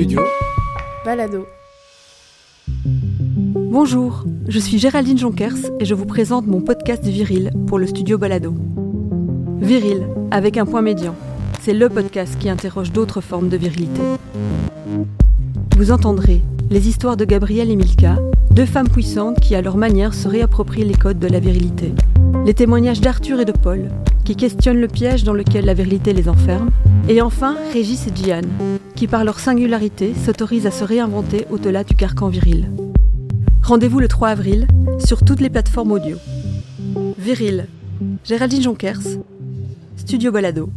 Studio Balado. Bonjour, je suis Géraldine Jonkers et je vous présente mon podcast Viril pour le studio Balado. Viril, avec un point médian, c'est le podcast qui interroge d'autres formes de virilité. Vous entendrez les histoires de Gabrielle et Milka, deux femmes puissantes qui à leur manière se réapproprient les codes de la virilité. Les témoignages d'Arthur et de Paul, qui questionnent le piège dans lequel la virilité les enferme. Et enfin, Régis et Diane, qui par leur singularité s'autorisent à se réinventer au-delà du carcan viril. Rendez-vous le 3 avril sur toutes les plateformes audio. Viril, Géraldine Jonkers, Studio Balado.